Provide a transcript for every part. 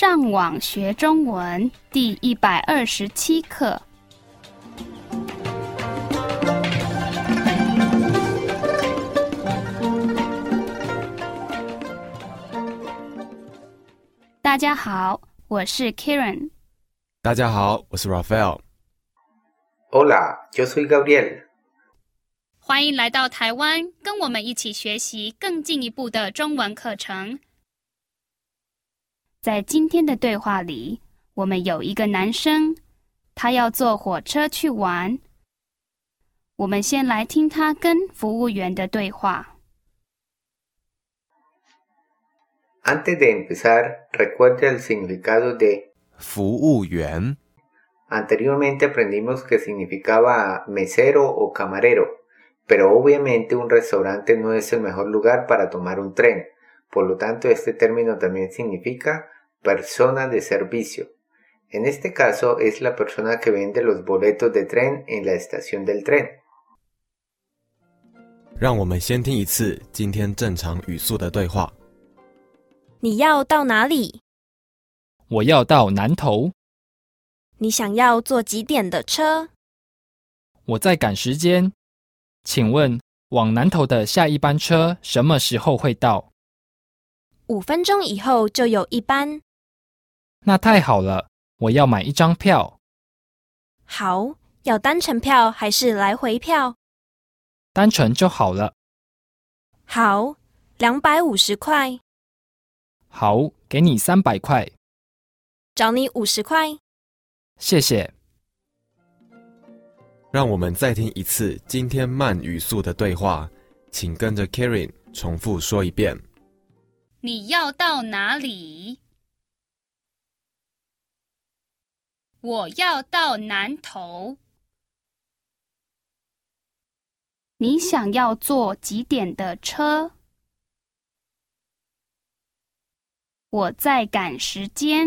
上网学中文第一百二十七课。大家好，我是 Karen。大家好，我是 Raphael。Hola, yo soy Gabriel。欢迎来到台湾，跟我们一起学习更进一步的中文课程。在今天的对话里，我们有一个男生，他要坐火车去玩。我们先来听他跟服务员的对话。 Antes de empezar, recuerde el significado de 服务员， Anteriormente aprendimos que significaba mesero o camarero, pero obviamente un restaurante no es el mejor lugar para tomar un tren. Por lo tanto, este término también significa persona de servicio. En este caso es la persona que vende los boletos de tren en la estación del tren. 让我们先听一次今天正常语速的对话。你要到哪里？我要到南头，你想要坐几点的车？我在赶时间。请问往南头的下一班车什么时候会到？ 五分钟以后就有一班。那太好了，我要买一张票，好，要单程票还是来回票？单程就好了。好，两百五十块，好，给你三百块，找你五十块。谢谢。让我们再听一次今天慢语速的对话，请跟着 Karen 重复说一遍。你要到哪里？我要到南头。你想要坐几点的车？我在赶时间。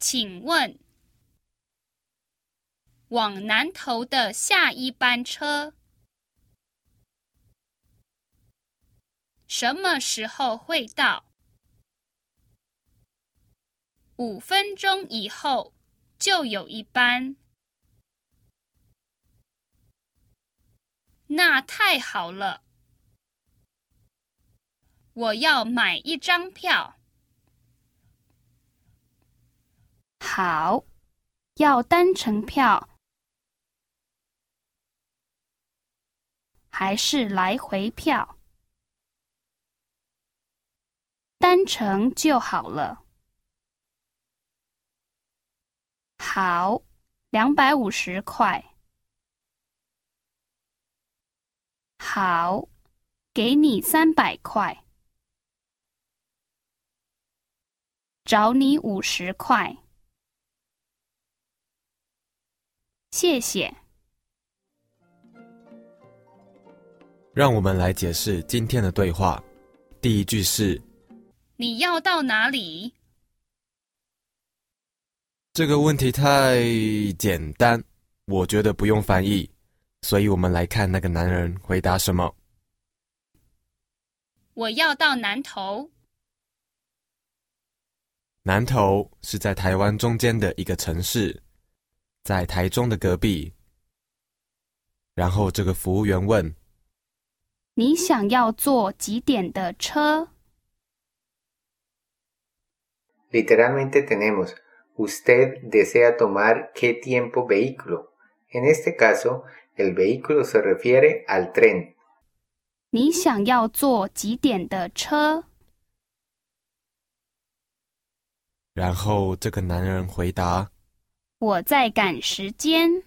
请问，往南头的下一班车什么时候会到？五分钟以后就有一班。那太好了，我要买一张票。好，要单程票还是来回票？单程就好了。好，两百五十块。好，给你三百块，找你五十块。谢谢。让我们来解释今天的对话。第一句是你要到哪里？这个问题太简单，我觉得不用翻译，所以我们来看那个男人回答什么。我要到南头。南头是在台湾中间的一个城市，在台中的隔壁。然后这个服务员问你想要坐几点的车？Literalmente tenemos usted desea tomar qué tiempo vehículo. En este caso, el vehículo se refiere al tren. 你想要坐几点的车？然后这个男人回答我在赶时间。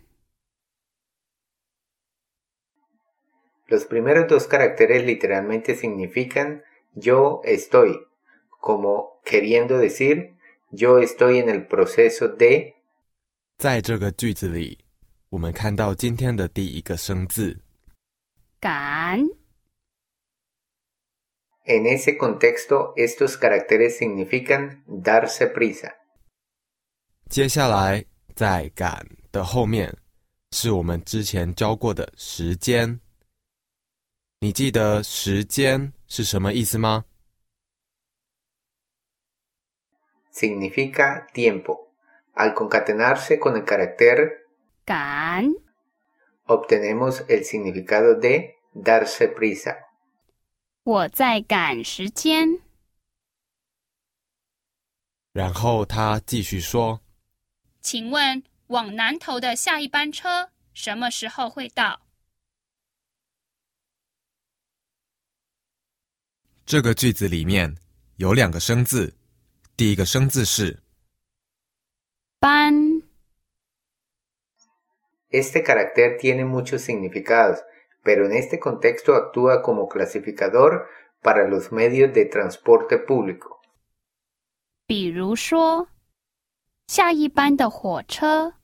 Los primeros dos caracteres literalmente significan yo estoy, como queriendo decir yo estoy en el proceso de 在这个句子里，我们看到今天的第一个生字。赶 En ese contexto, estos caracteres significan darse prisa. 接下来在“赶”的后面是我们之前教过的时间。你记得时间是什么意思吗？ significa tiempo. Al concatenarse con el carácter 赶 obtenemos el significado de darse prisa. 我在赶时间。然后他继续说请问往南头的下一班车什么时候会到？：“这个句子里面有两个生字， 第一个生字是班 Este carácter tiene muchos significados, pero en este contexto actúa como clasificador para los medios de transporte público. 比如说，下一班的火车、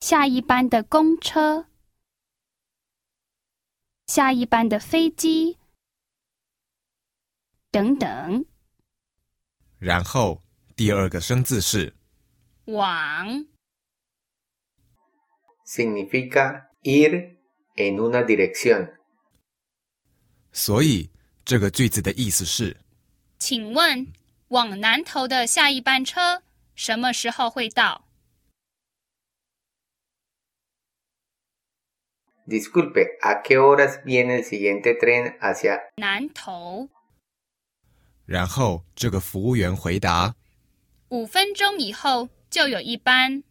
下一班的公车、下一班的飞机等等。 然后第二个生字是往 Significa ir en una dirección. 所以这个句子的意思是请问往南头的下一班车什么时候会到？Disculpe, ¿a qué horas viene el siguiente tren hacia 南头然后这个服务员回答五分钟以后就有一班。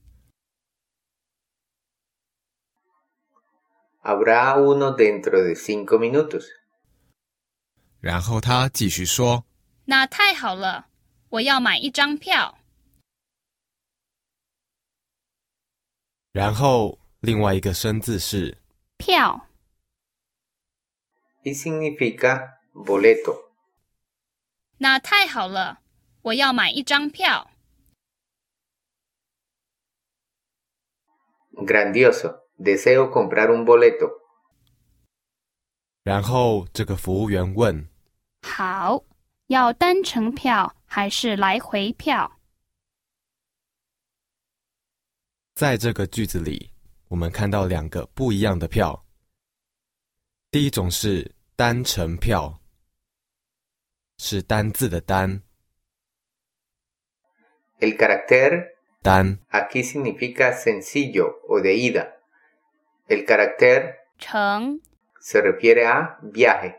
Habrá uno dentro de cinco minutos. 然后他继续说那太好了，我要买一张票。然后另外一个生字是票 Y significa boleto. 那太好了，我要买一张票。Grandioso. Deseo comprar un boleto. 然后这个服务员问好，要单程票还是来回票？在这个句子里，我们看到两个不一样的票。第一种是单程票，是单字的单， El carácter 单 aquí significa sencillo o de ida. El carácter 程 se refiere a viaje.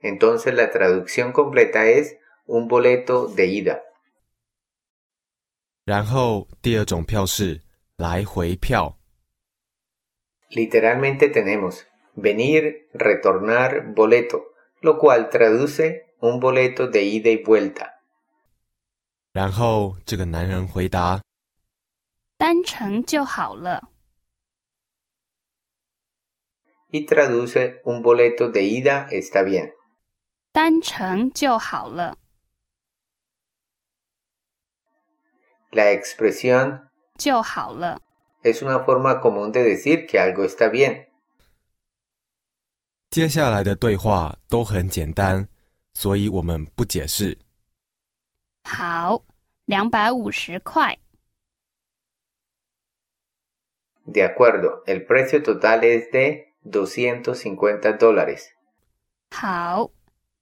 Entonces la traducción completa es un boleto de ida. 然后第二种票是来回票， Literalmente tenemos venir, retornar, boleto, lo cual traduce un boleto de ida y vuelta. 然后这个男人回答单程就好了。 Y traduce un boleto de ida está bien. 单程就好了。 La expresión 就好了。 es una forma común de decir que algo está bien. 接下来的对话都很简单， 所以我们不解释。好，两百五十块。 De acuerdo, el precio total es de 250 dólares. 好，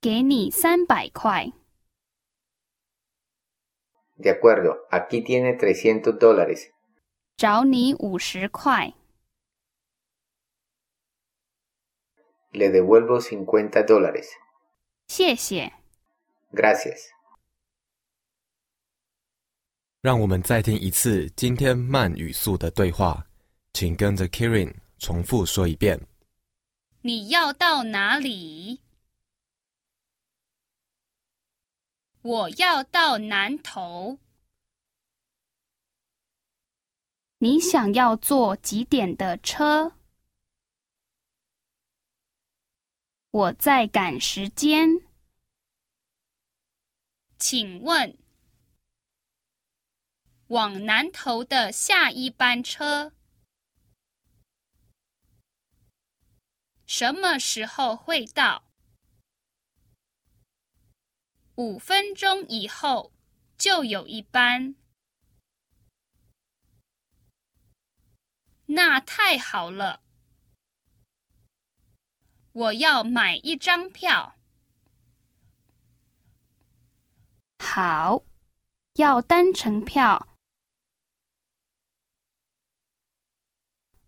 给你三百块。 De acuerdo, aquí tiene 300 dólares. 找你五十块。 Le devuelvo 50 dólares. 谢谢。Gracias. 让我们再听一次今天慢语速的对话，请跟着 Kirin 重复说一遍。你要到哪里？我要到南头。你想要坐几点的车？我在赶时间。请问，往南头的下一班车什么时候会到？五分钟以后就有一班。那太好了，我要买一张票。好，要单程票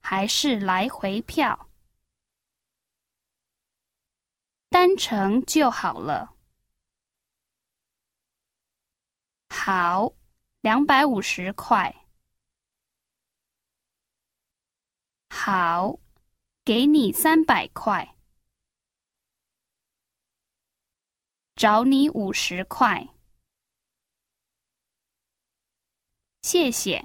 还是来回票？单程就好了。好，两百五十块。好，给你三百块。找你五十块。谢谢。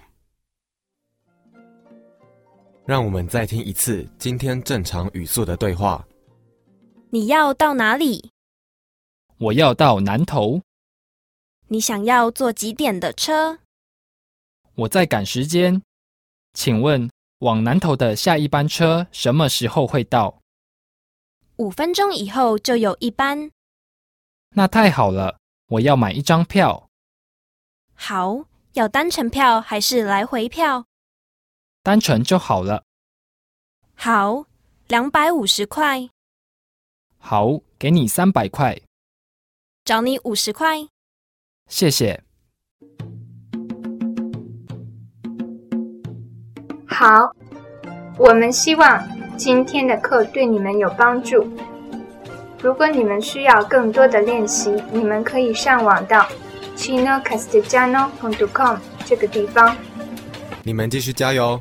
让我们再听一次今天正常语速的对话。你要到哪里？我要到南头。你想要坐几点的车？我在赶时间，请问往南头的下一班车什么时候会到？五分钟以后就有一班。那太好了，我要买一张票。好，要单程票还是来回票？单程就好了。好，两百五十块。好，给你三百块。找你五十块。谢谢。好，我们希望今天的课对你们有帮助。如果你们需要更多的练习，你们可以上网到 chino castigiano.com 这个地方。你们继续加油！